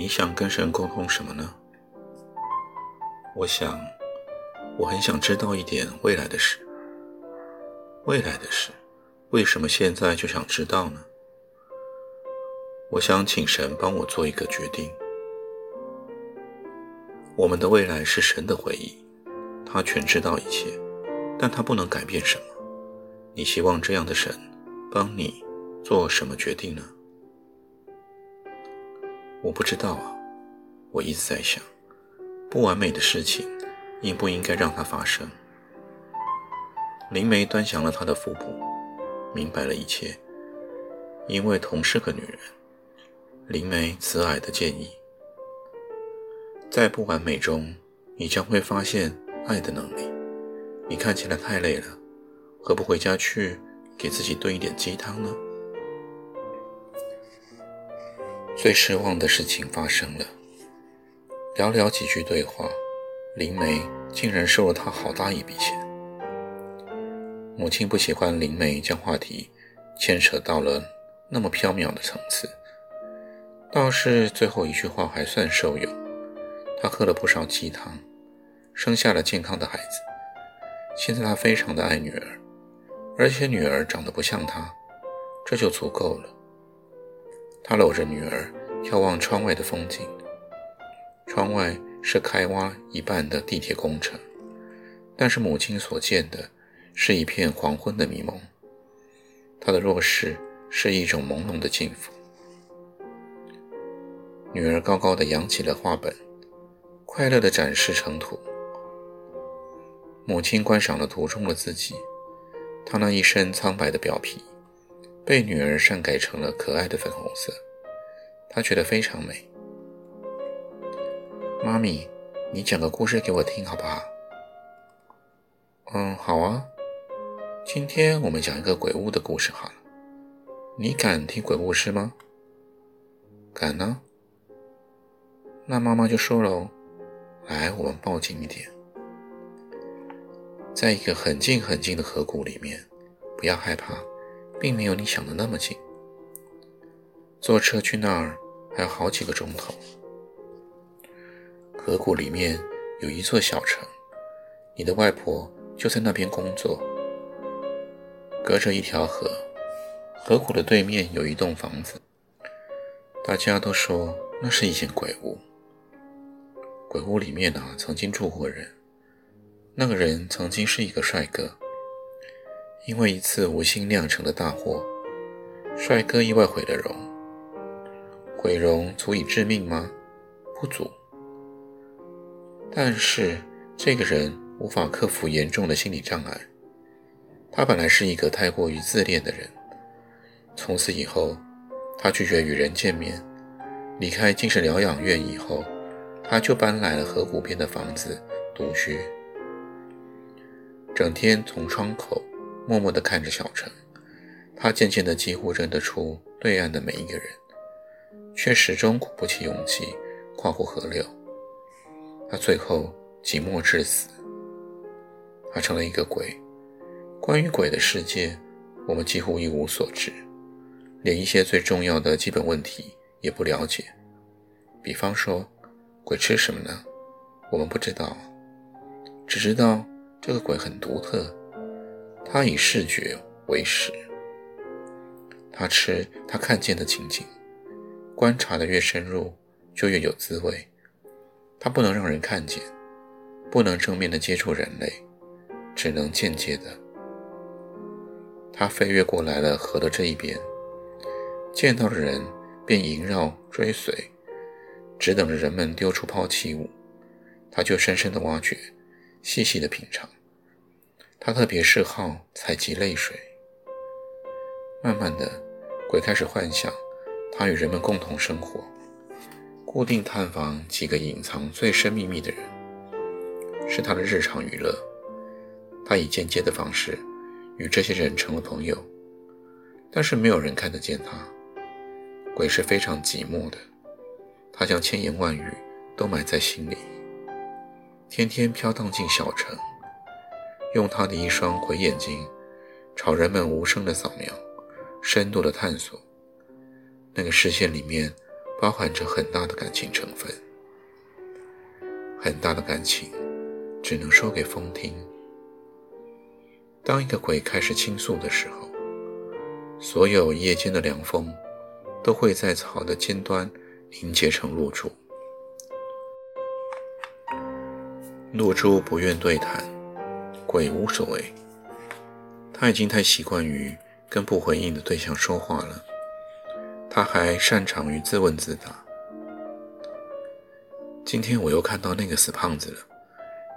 你想跟神沟通什么呢？我想，我很想知道一点未来的事。未来的事，为什么现在就想知道呢？我想请神帮我做一个决定。我们的未来是神的回忆，他全知道一切，但他不能改变什么。你希望这样的神帮你做什么决定呢？我不知道啊，我一直在想，不完美的事情应不应该让它发生。灵梅端详了他的腹部，明白了一切，因为同是个女人，灵梅慈爱的建议。在不完美中，你将会发现爱的能力。你看起来太累了，何不回家去给自己炖一点鸡汤呢？最失望的事情发生了。寥寥几句对话，林梅竟然收了他好大一笔钱。母亲不喜欢林梅将话题牵扯到了那么缥缈的层次，倒是最后一句话还算受用。他喝了不少鸡汤，生下了健康的孩子。现在他非常的爱女儿，而且女儿长得不像他，这就足够了。他搂着女儿，眺望窗外的风景。窗外是开挖一半的地铁工程，但是母亲所见的是一片黄昏的迷蒙。他的弱势是一种朦胧的幸福。女儿高高的扬起了画本。快乐的展示尘土。母亲观赏了图中的自己，她那一身苍白的表皮被女儿善改成了可爱的粉红色，她觉得非常美。妈咪，你讲个故事给我听好不好？嗯，好啊。今天我们讲一个鬼屋的故事好了。你敢听鬼故事吗？敢呢。那妈妈就说喽。来，我们抱紧一点，在一个很近很近的河谷里面，不要害怕，并没有你想的那么近。坐车去那儿还要好几个钟头。河谷里面有一座小城，你的外婆就在那边工作。隔着一条河，河谷的对面有一栋房子，大家都说那是一间鬼屋。鬼屋里面呢，曾经住过人。那个人曾经是一个帅哥，因为一次无心酿成的大祸，帅哥意外毁了容。毁容足以致命吗？不足。但是这个人无法克服严重的心理障碍。他本来是一个太过于自恋的人，从此以后，他拒绝与人见面，离开精神疗养院以后。他就搬来了河谷边的房子独居，整天从窗口默默地看着小城。他渐渐地几乎认得出对岸的每一个人，却始终鼓不起勇气跨过河流。他最后寂寞致死。他成了一个鬼。关于鬼的世界，我们几乎一无所知，连一些最重要的基本问题也不了解。比方说。鬼吃什么呢？我们不知道，只知道这个鬼很独特，他以视觉为食，他吃他看见的情景，观察的越深入，就越有滋味。他不能让人看见，不能正面的接触人类，只能间接的。他飞跃过来了河的这一边，见到的人便萦绕追随。只等着人们丢出抛弃物，他就深深的挖掘，细细的品尝。他特别嗜好采集泪水。慢慢的，鬼开始幻想，他与人们共同生活，固定探访几个隐藏最深秘密的人，是他的日常娱乐。他以间接的方式与这些人成了朋友，但是没有人看得见他。鬼是非常寂寞的，他将千言万语都埋在心里，天天飘荡进小城，用他的一双鬼眼睛朝人们无声的扫描，深度的探索。那个视线里面包含着很大的感情成分，很大的感情只能说给风听。当一个鬼开始倾诉的时候，所有夜间的凉风。都会在草的尖端凝结成露珠。露珠不愿对谈，鬼无所谓。他已经太习惯于跟不回应的对象说话了。他还擅长于自问自答。今天我又看到那个死胖子了。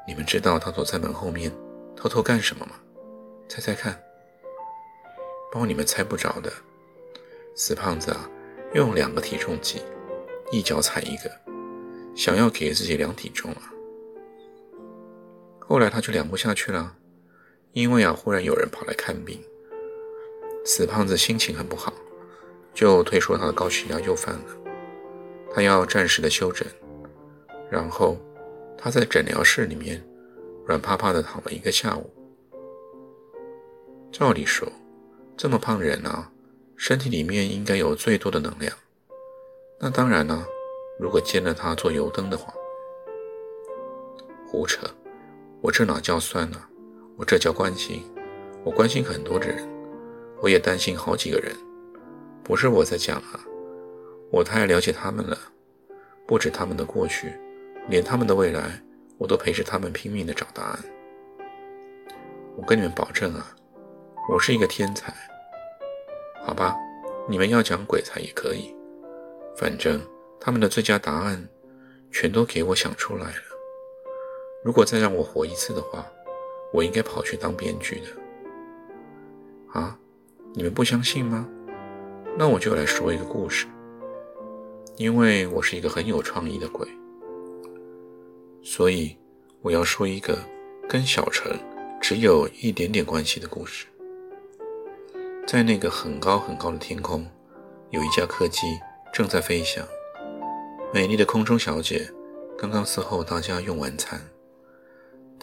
你们知道他躲在门后面偷偷干什么吗？猜猜看。包你们猜不着的。死胖子啊！用两个体重计，一脚踩一个，想要给自己量体重啊。后来他就凉不下去了，因为啊，忽然有人跑来看病。死胖子心情很不好，就推说他的高血压又犯了，他要暂时的休诊。然后他在诊疗室里面软趴趴的躺了一个下午。照理说，这么胖人啊。身体里面应该有最多的能量，那当然呢。如果煎了他做油灯的话，胡扯！我这哪叫算呢？我这叫关心。我关心很多的人，我也担心好几个人。不是我在讲啊，我太了解他们了。不止他们的过去，连他们的未来，我都陪着他们拼命的找答案。我跟你们保证啊，我是一个天才。好吧，你们要讲鬼才也可以，反正他们的最佳答案全都给我想出来了。如果再让我活一次的话，我应该跑去当编剧的。啊，你们不相信吗？那我就来说一个故事。因为我是一个很有创意的鬼，所以我要说一个跟小城只有一点点关系的故事。在那个很高很高的天空，有一架客机正在飞翔。美丽的空中小姐刚刚伺候大家用晚餐，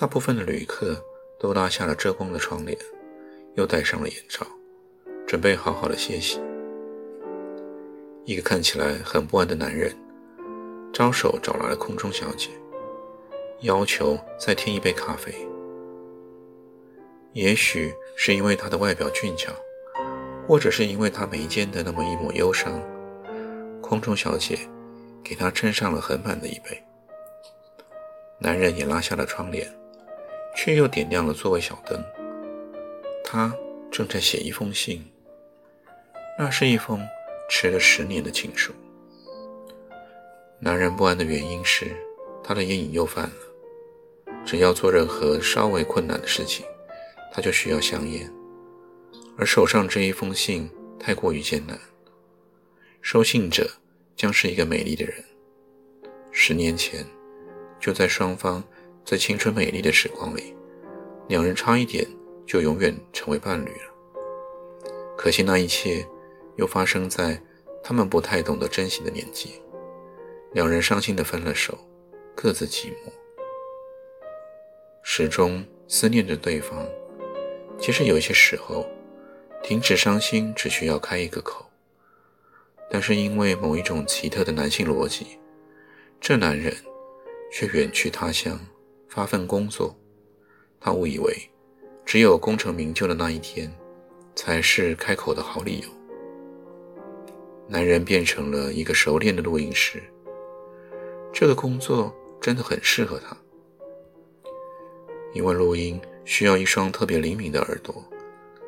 大部分的旅客都拉下了遮光的窗帘，又戴上了眼罩，准备好好的歇息。一个看起来很不安的男人招手找来了空中小姐，要求再添一杯咖啡。也许是因为他的外表俊俏。或者是因为他眉间的那么一抹忧伤，空中小姐给他斟上了很满的一杯。男人也拉下了窗帘，却又点亮了座位小灯。他正在写一封信，那是一封迟了十年的情书。男人不安的原因是他的烟瘾又犯了，只要做任何稍微困难的事情，他就需要香烟。而手上这一封信太过于艰难，收信者将是一个美丽的人。十年前，就在双方在青春美丽的时光里，两人差一点就永远成为伴侣了。可惜那一切又发生在他们不太懂得珍惜的年纪，两人伤心的分了手，各自寂寞，始终思念着对方。其实有一些时候。停止伤心只需要开一个口，但是因为某一种奇特的男性逻辑，这男人却远去他乡发份工作。他误以为只有功成名就的那一天才是开口的好理由。男人变成了一个熟练的录音师，这个工作真的很适合他，因为录音需要一双特别灵敏的耳朵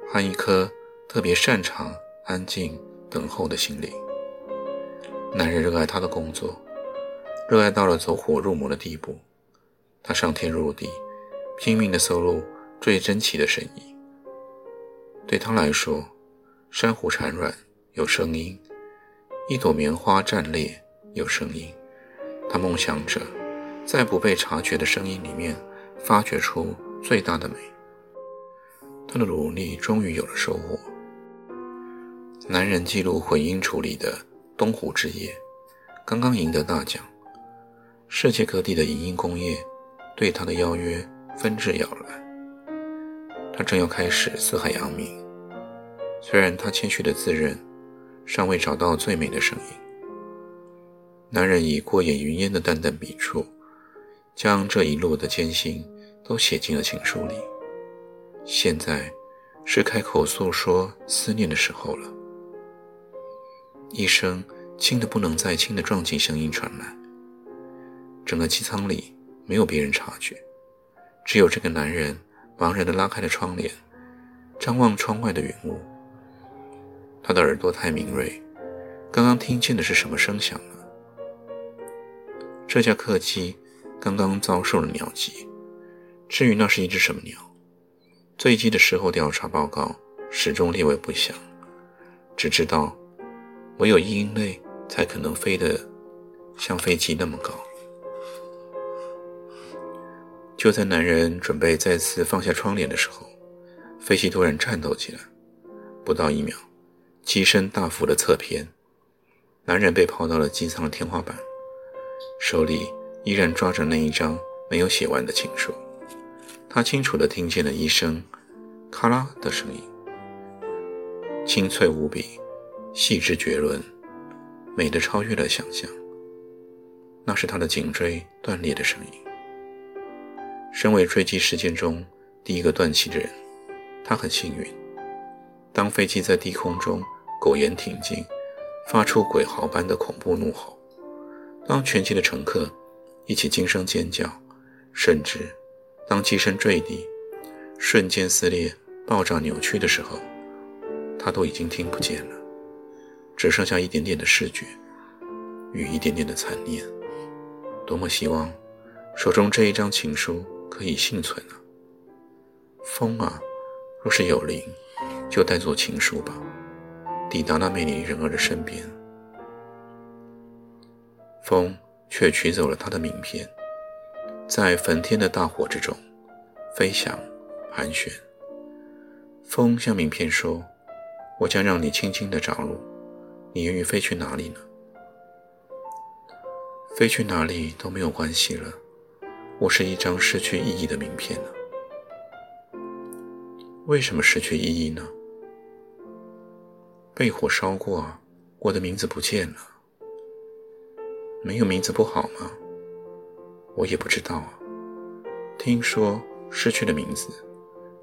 和一颗。特别擅长安静等候的心灵。男人热爱他的工作，热爱到了走火入魔的地步。他上天入地，拼命地搜录最珍奇的声音。对他来说，珊瑚产卵有声音，一朵棉花绽裂有声音。他梦想着，在不被察觉的声音里面，发掘出最大的美。他的努力终于有了收获。男人记录混音处理的《东湖之夜》，刚刚赢得大奖。世界各地的影音工业对他的邀约纷至洱来。他正要开始四海扬名，虽然他谦虚地自认尚未找到最美的声音。男人以过眼云烟的淡淡笔触，将这一路的艰辛都写进了情书里。现在是开口诉说思念的时候了。一声轻的不能再轻的撞击声音传来，整个机舱里没有别人察觉，只有这个男人茫然地拉开了窗帘，张望窗外的云雾。他的耳朵太敏锐，刚刚听见的是什么声响呢？这架客机刚刚遭受了鸟击，至于那是一只什么鸟？坠机的时候，调查报告始终列为不详。只知道，唯有鹰类才可能飞得像飞机那么高。就在男人准备再次放下窗帘的时候，飞机突然颤抖起来。不到一秒，机身大幅的侧偏，男人被抛到了机舱的天花板，手里依然抓着那一张没有写完的情书。他清楚地听见了一声“咔啦”的声音，清脆无比，细致绝伦，美得超越了想象。那是他的颈椎断裂的声音。身为坠机事件中第一个断气的人，他很幸运。当飞机在低空中苟延挺进，发出鬼嚎般的恐怖怒吼；当全机的乘客一起惊声尖叫，甚至……当机身坠地，瞬间撕裂、爆炸、扭曲的时候，他都已经听不见了，只剩下一点点的视觉与一点点的残念。多么希望手中这一张情书可以幸存啊！风啊，若是有灵，就带作情书吧，抵达那美丽人儿的身边。风却取走了他的名片。在焚天的大火之中，飞翔盘旋。风向名片说：“我将让你轻轻地着陆，你愿意飞去哪里呢？飞去哪里都没有关系了。我是一张失去意义的名片呢。为什么失去意义呢？被火烧过，我的名字不见了。没有名字不好吗？”我也不知道啊。听说失去了名字，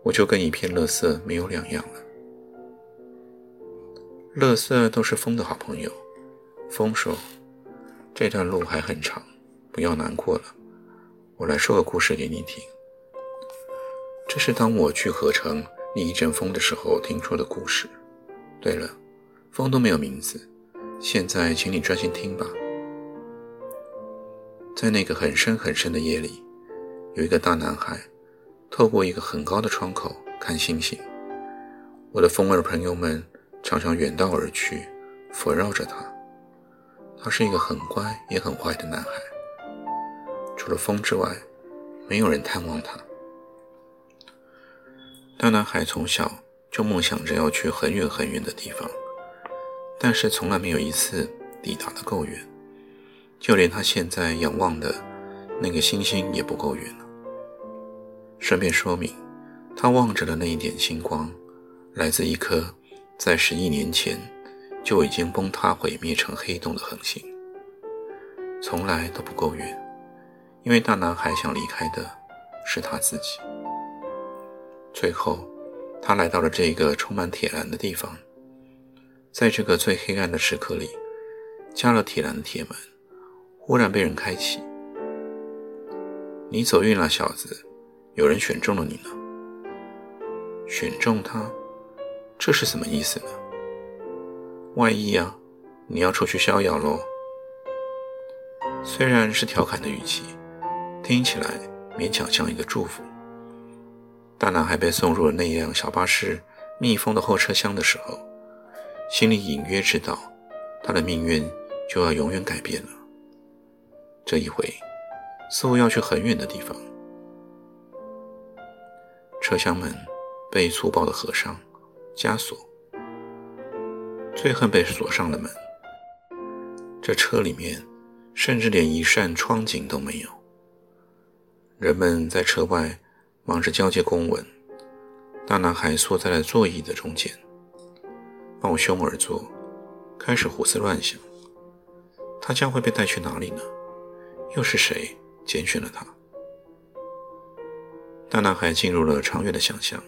我就跟一片垃圾没有两样了。垃圾都是风的好朋友。风说：“这段路还很长，不要难过了。我来说个故事给你听。这是当我去合成你一阵风的时候听说的故事。对了，风都没有名字。现在，请你专心听吧。”在那个很深很深的夜里，有一个大男孩，透过一个很高的窗口看星星。我的风儿朋友们常常远道而去，围绕着他。他是一个很乖也很坏的男孩。除了风之外，没有人探望他。大男孩从小就梦想着要去很远很远的地方，但是从来没有一次抵达的够远。就连他现在仰望的那个星星也不够远了。顺便说明，他望着的那一点星光，来自一颗在十亿年前就已经崩塌毁灭成黑洞的恒星。从来都不够远，因为大男孩想离开的是他自己。最后，他来到了这个充满铁栏的地方，在这个最黑暗的时刻里，加了铁栏的铁门。忽然被人开启，你走运了，小子，有人选中了你呢。选中他，这是什么意思呢？外溢啊，你要出去逍遥喽。虽然是调侃的语气，听起来勉强像一个祝福。大男孩被送入了那辆小巴士密封的后车厢的时候，心里隐约知道，他的命运就要永远改变了。这一回，似乎要去很远的地方。车厢门被粗暴的合上、枷锁，最恨被锁上了门。这车里面甚至连一扇窗景都没有。人们在车外。忙着交接公文，大男孩缩在了座椅的中间，抱胸而坐，开始胡思乱想：他将会被带去哪里呢？又是谁拣选了他？大男孩进入了长远的想象。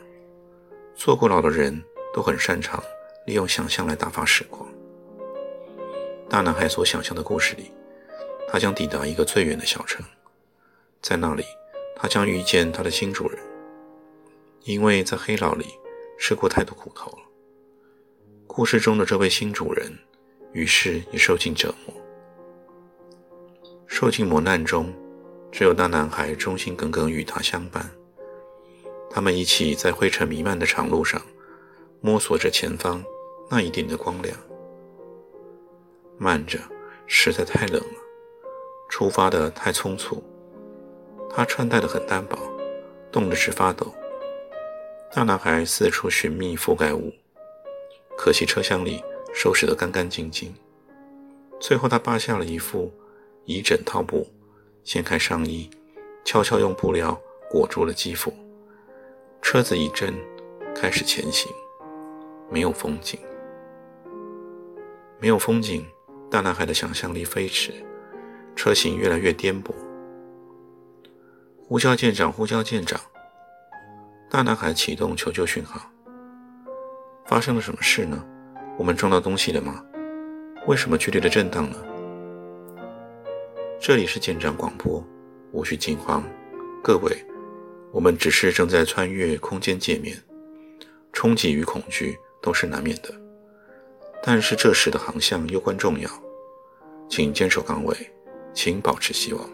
坐过牢的人都很擅长利用想象来打发时光。大男孩所想象的故事里，他将抵达一个最远的小城，在那里。他将遇见他的新主人，因为在黑牢里吃过太多苦头了。故事中的这位新主人，于是也受尽折磨。受尽磨难中，只有那男孩忠心耿耿与他相伴。他们一起在灰尘弥漫的长路上，摸索着前方那一点的光亮。慢着，实在太冷了，出发的太匆促。他穿戴得很单薄，冻得直发抖。大男孩四处寻觅覆盖物，可惜车厢里收拾得干干净净。最后，他扒下了一副仪枕套布，掀开上衣，悄悄用布料裹住了肌肤。车子一震，开始前行。没有风景，没有风景。大男孩的想象力飞驰，车行越来越颠簸。呼叫舰长！呼叫舰长！大男孩启动求救讯号。发生了什么事呢？我们撞到东西了吗？为什么剧烈的震荡呢？这里是舰长广播，无需惊慌，各位，我们只是正在穿越空间界面，冲击与恐惧都是难免的。但是这时的航向攸关重要，请坚守岗位，请保持希望。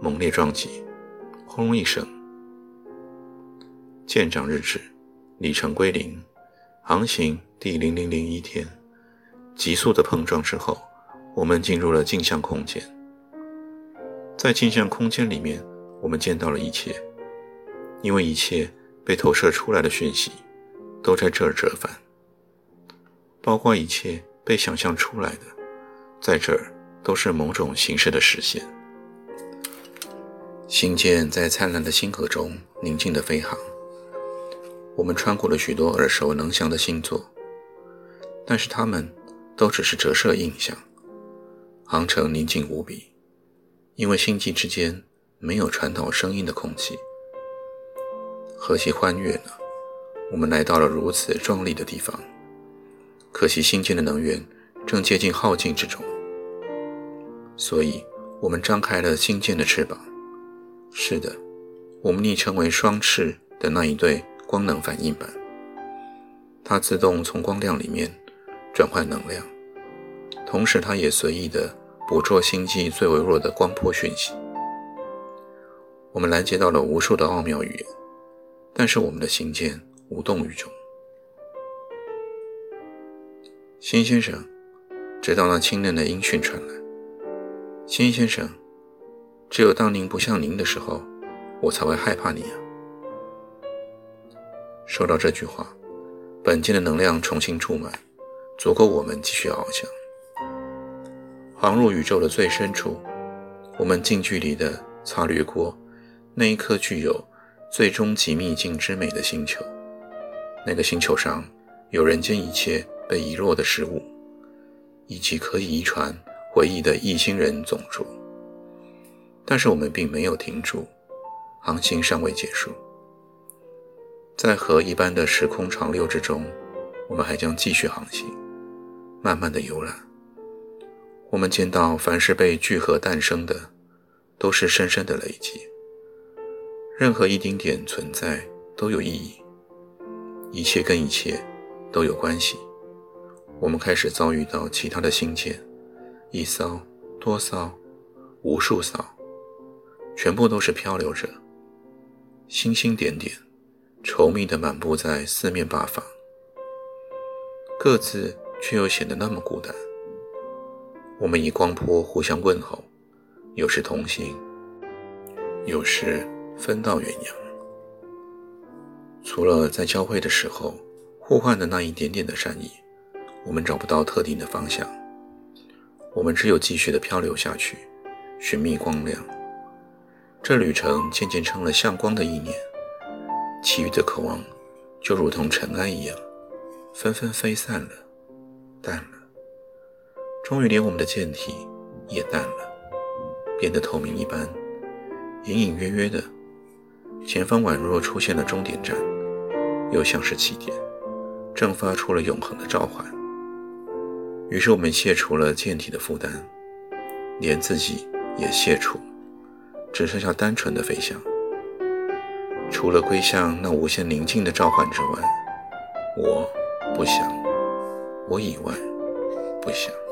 猛烈撞击，轰隆一声。舰长日志，里程归零，航行第零零零一天。急速的碰撞之后，我们进入了镜像空间。在镜像空间里面，我们见到了一切，因为一切被投射出来的讯息都在这儿折返，包括一切被想象出来的，在这儿都是某种形式的实现。星舰在灿烂的星河中宁静地飞航。我们穿过了许多耳熟能详的星座，但是它们都只是折射印象。航程宁静无比，因为星际之间没有传导声音的空气。何其欢悦呢！我们来到了如此壮丽的地方，可惜星舰的能源正接近耗尽之中，所以我们张开了星舰的翅膀。是的，我们昵称为“双翅”的那一对光能反应板，它自动从光亮里面转换能量，同时它也随意的捕捉星际最微弱的光波讯息。我们拦截到了无数的奥妙语言，但是我们的星舰无动于衷。辛先生，直到那清嫩的音讯传来，辛先生。只有当您不像您的时候，我才会害怕你啊！说到这句话，本舰的能量重新注满，足够我们继续翱翔，航入宇宙的最深处。我们近距离地擦掠过那一颗具有最终极秘境之美的星球。那个星球上有人间一切被遗落的事物，以及可以遗传回忆的异星人种族。但是我们并没有停住，航行尚未结束。在河一般的时空长流之中，我们还将继续航行，慢慢的游览。我们见到，凡是被聚合诞生的，都是深深的累积。任何一丁点存在都有意义，一切跟一切都有关系。我们开始遭遇到其他的星舰，一艘、多艘、无数艘，全部都是漂流者，星星点点，稠密地满布在四面八方，各自却又显得那么孤单。我们以光波互相问候，有时同行，有时分道远扬。除了在交汇的时候互换的那一点点的善意，我们找不到特定的方向。我们只有继续的漂流下去，寻觅光亮。这旅程渐渐成了向光的意念，其余的渴望就如同尘埃一样，纷纷飞散了，淡了。终于，连我们的舰体也淡了，变得透明一般，隐隐约约的，前方宛若出现了终点站，又像是起点，正发出了永恒的召唤。于是，我们卸除了舰体的负担，连自己也卸除，只剩下单纯的飞翔。除了归向那无限宁静的召唤之外，我不想，我以外不想。《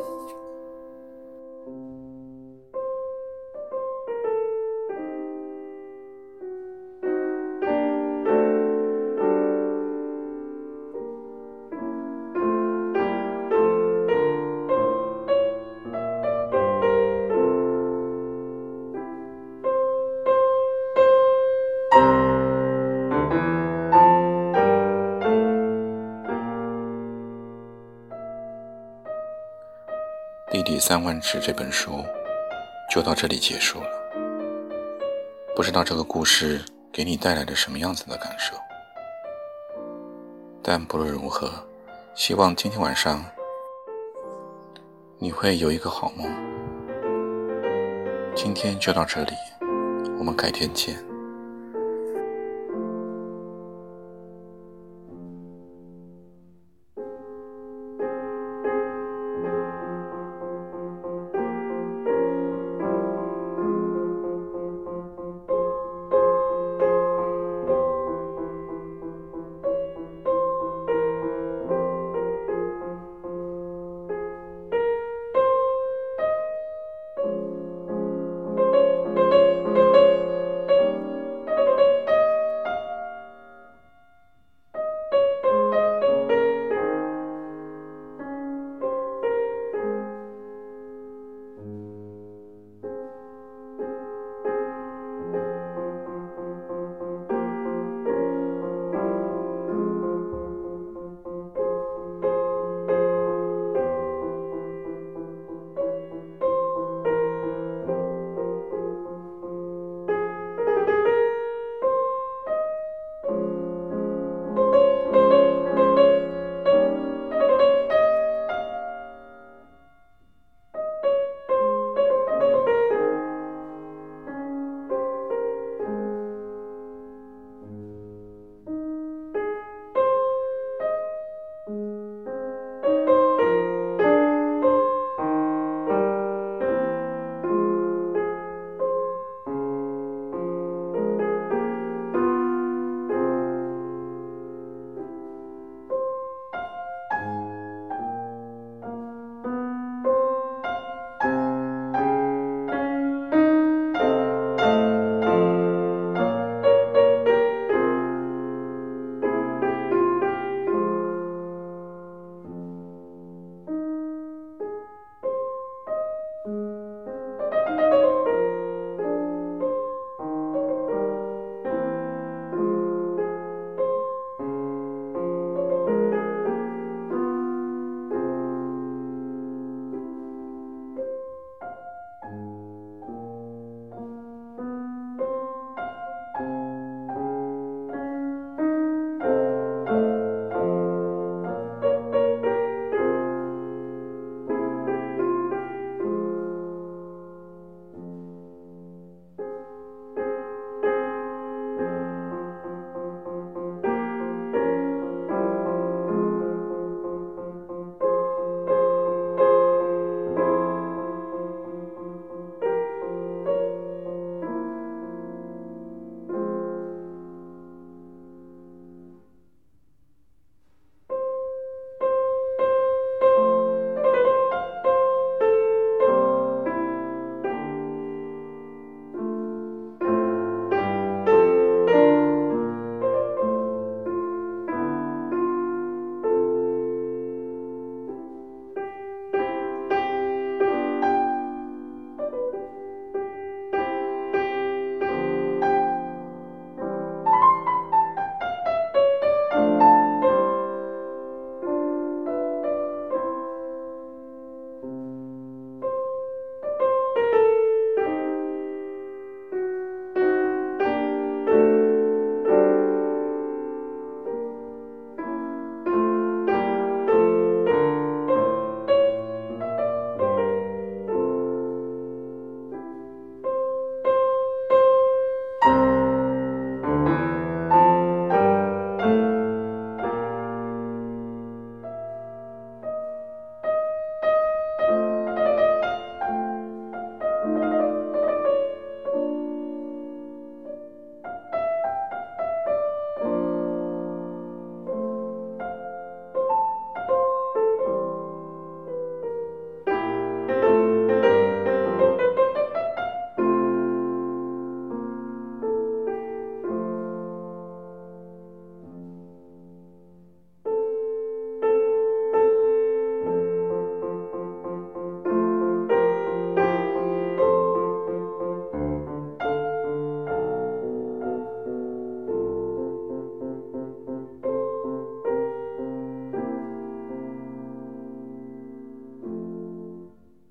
弟弟三万尺》这本书就到这里结束了。不知道这个故事给你带来了什么样子的感受，但不论如何，希望今天晚上你会有一个好梦。今天就到这里，我们改天见。